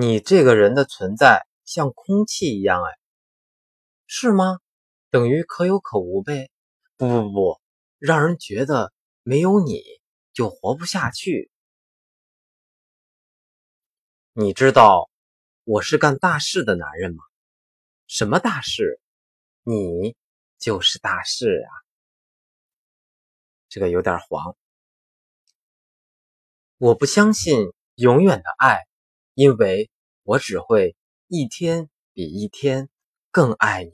你这个人的存在像空气一样，哎，是吗？等于可有可无呗？不不不，让人觉得没有你就活不下去。你知道我是干大事的男人吗？什么大事？你就是大事啊！这个有点黄。我不相信永远的爱，因为我只会一天比一天更爱你。